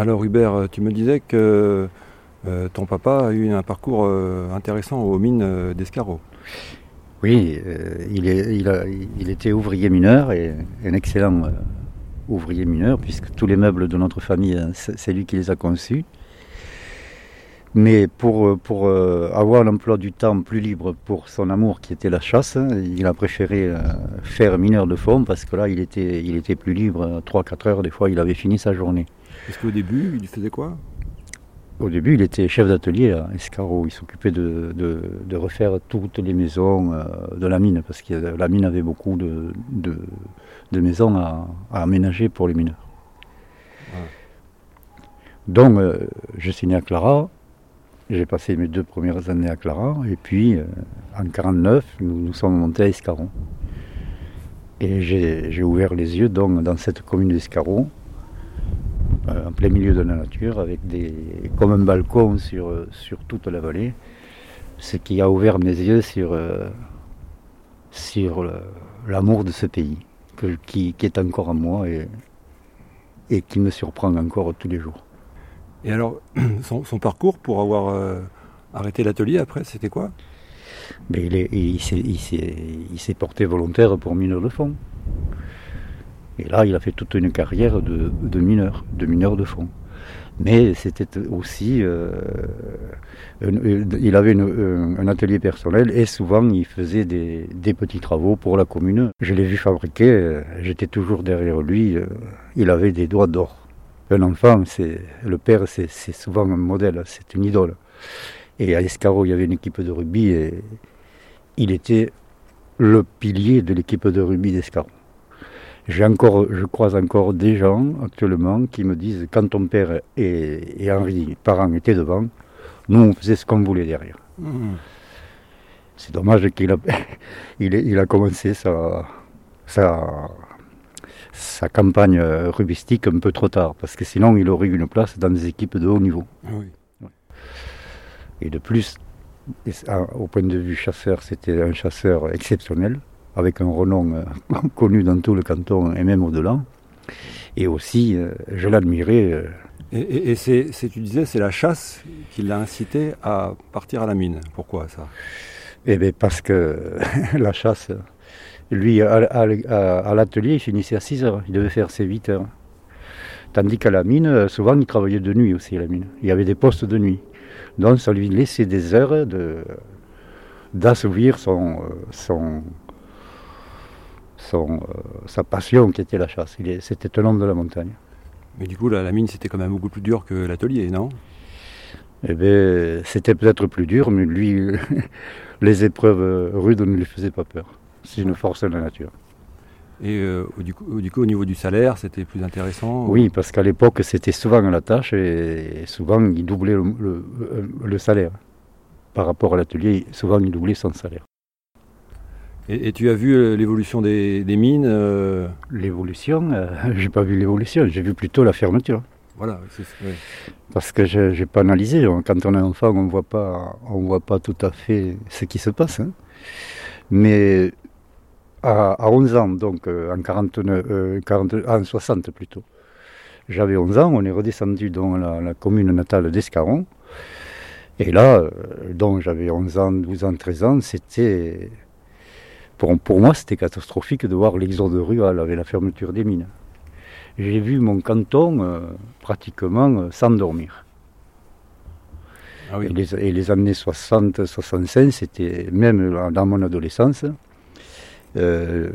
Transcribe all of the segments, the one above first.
Alors Hubert, tu me disais que euh, ton papa a eu un parcours euh, intéressant aux mines d'Escarot. Oui, il, était ouvrier mineur et un excellent ouvrier mineur, puisque tous les meubles de notre famille, c'est lui qui les a conçus. Mais pour, euh, avoir l'emploi du temps plus libre pour son amour qui était la chasse, il a préféré euh, faire mineur de fond parce que là il était, il était plus libre, 3-4 heures des fois il avait fini sa journée. Est-ce qu'au début il faisait quoi? Au début il était chef d'atelier à Escaro, il s'occupait de, de, refaire toutes les maisons euh, de la mine parce que la mine avait beaucoup de, de maisons à, aménager pour les mineurs. Donc je suis né à Clara, j'ai passé mes deux premières années à Clara. Et puis euh, en 49, nous, nous sommes montés à Escaron. Et j'ai ouvert les yeux donc dans cette commune d'Escaron, euh, en plein milieu de la nature, avec des, comme un balcon sur, sur toute la vallée, ce qui a ouvert mes yeux sur, euh, sur l'amour de ce pays, qui, qui, est encore en moi et, et qui me surprend encore tous les jours. Et alors, son, parcours pour avoir euh, arrêté l'atelier après, c'était quoi? Mais il, il s'est porté volontaire pour mineur de fond. Et là, il a fait toute une carrière de, mineur, de mineur de fond. Mais c'était aussi. Euh, il avait un atelier personnel et souvent il faisait des, des, petits travaux pour la commune. Je l'ai vu fabriquer, euh, j'étais toujours derrière lui. Il avait des doigts d'or un enfant, c'est le père, c'est souvent un modèle, c'est une idole. Et à Escaro, il y avait une équipe de rugby et il était le pilier de l'équipe de rugby d'Escaro. J'ai encore, je croise encore des gens actuellement qui me disent quand ton père et, Henri, parents, étaient devant, nous on faisait ce qu'on voulait derrière. Mmh. C'est dommage qu'il a, il, a commencé sa, sa, sa campagne rubistique un peu trop tard, parce que sinon il aurait eu une place dans des équipes de haut niveau. Ah Et de plus, au point de vue chasseur, c'était un chasseur exceptionnel, avec un renom euh, connu dans tout le canton et même au-delà. Et aussi, euh, je l'admirais. Et, c'est, tu disais, c'est la chasse qui l'a incité à partir à la mine. Pourquoi ça? Eh bien, parce que la chasse, lui, à, l'atelier, il finissait à 6 heures. Il devait faire ses 8 heures. Tandis qu'à la mine, souvent, il travaillait de nuit aussi à la mine. Il y avait des postes de nuit. Donc, ça lui laissait des heures de, d'assouvir son, son, son, sa passion qui était la chasse. c'était un homme de la montagne. Mais du coup, la mine, c'était quand même beaucoup plus dur que l'atelier, non? Eh bien, c'était peut-être plus dur, mais lui, les épreuves rudes ne lui faisaient pas peur. C'est une force de la nature. Et euh, du, coup, au niveau du salaire, c'était plus intéressant Oui, parce qu'à l'époque, c'était souvent à la tâche et souvent, il doublait le, salaire. Par rapport à l'atelier, souvent, il doublait son salaire. Et, tu as vu euh, l'évolution des, mines euh L'évolution J'ai pas vu l'évolution, j'ai vu plutôt la fermeture. Voilà, c'est Parce que je n'ai pas analysé. Quand on est enfant, on ne voit pas tout à fait ce qui se passe. Hein. Mais à, 11 ans, donc euh, en, 49, 60 euh, plutôt. J'avais 11 ans, on est redescendu dans la, commune natale d'Escaron. Et là, euh, donc j'avais 11 ans, 12 ans, 13 ans, c'était. Pour, pour moi, c'était catastrophique de voir l'exode rural avec la fermeture des mines. J'ai vu mon canton pratiquement s'endormir. Ah et, les, et, les, années 60, 65, c'était même dans mon adolescence, euh,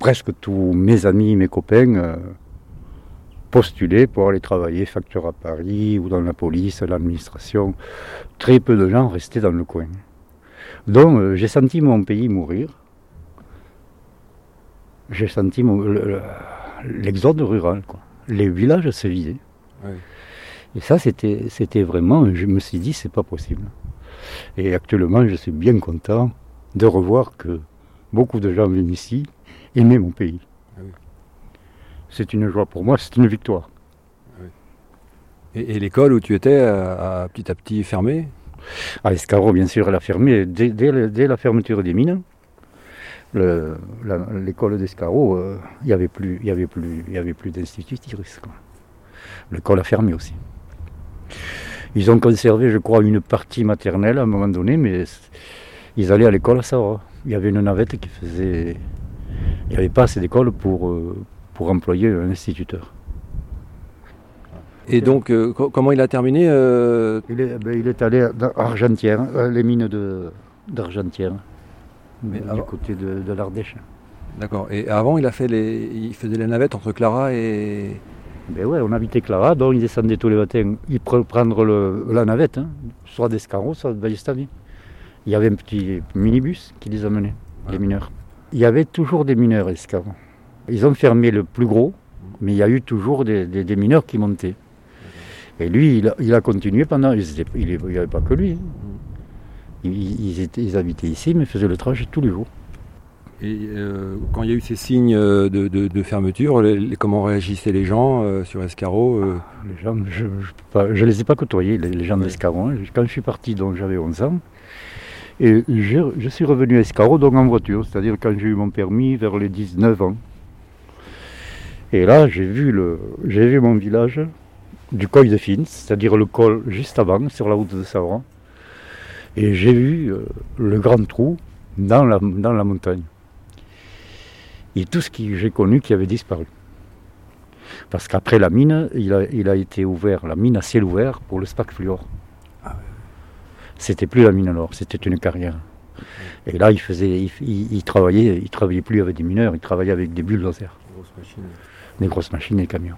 presque tous mes amis, mes copains euh, postulaient pour aller travailler facteur à Paris ou dans la police, l'administration. Très peu de gens restaient dans le coin. Donc euh, j'ai senti mon pays mourir. J'ai senti l'exode rural. Quoi. Les villages se vidaient. Et ça, c'était, vraiment, je me suis dit, c'est pas possible. Et actuellement, je suis bien content de revoir que beaucoup de gens viennent ici aimer mon pays. Ah c'est une joie pour moi, c'est une victoire. Ah et, l'école où tu étais a, petit à petit fermé? À Escaro, bien sûr, elle a fermé dès, la fermeture des mines. L'école d'Escaro, euh, il n'y avait plus, y avait plus, y avait plus. L'école a fermé aussi. Ils ont conservé, je crois, une partie maternelle à un moment donné, mais ils allaient à l'école à Savoie. Il y avait une navette qui faisait. Il n'y avait pas assez d'école pour, euh, pour employer un instituteur. Et donc, euh, co- comment il a terminé euh, Il est, ben, il est allé à Argentière, euh, les mines d'Argentière, Mais du côté de, de l'Ardèche. D'accord. Et avant, il a fait les, il faisait les navettes entre Clara et. Ben ouais, on habitait Clara, donc il descendait tous les matins, il pre- prendre le- la navette, hein, soit d'Escarot, soit de Ballestavi. Il y avait un petit minibus qui les amenait, les Ouais. mineurs. Il y avait toujours des mineurs à. Ils ont fermé le plus gros, mais il y a eu toujours des, des- des mineurs qui montaient. Et lui, il a, il a continué pendant. ils il n'y avait pas que lui. hein. Ils, étaient- ils habitaient ici, mais faisaient le trajet tous les jours. Et euh, quand il y a eu ces signes euh, de, de- de fermeture, les- les- comment réagissaient les gens euh, sur Escarot euh, Les gens, je ne les ai pas côtoyés, les, les gens Ouais. d'Escaron. Quand je suis parti, donc j'avais 11 ans. Et je, je suis revenu à Escaron, donc en voiture, c'est-à-dire quand j'ai eu mon permis vers les 19 ans. Et là, j'ai vu, le, j'ai vu mon village du col de Fins, c'est-à-dire le col juste avant, sur la route de Savran. Et j'ai vu euh, le grand trou dans la, dans la montagne. Et tout ce que j'ai connu qui avait disparu. Parce qu'après la mine, il a, il a été ouvert, la mine à ciel ouvert pour le SPAC Fluor. Ah ouais. C'était plus la mine alors, c'était une carrière. Et là, il faisait, il, il- il travaillait, il travaillait plus avec des mineurs, il travaillait avec des bulldozers, Grosse machine. des grosses machines et camions.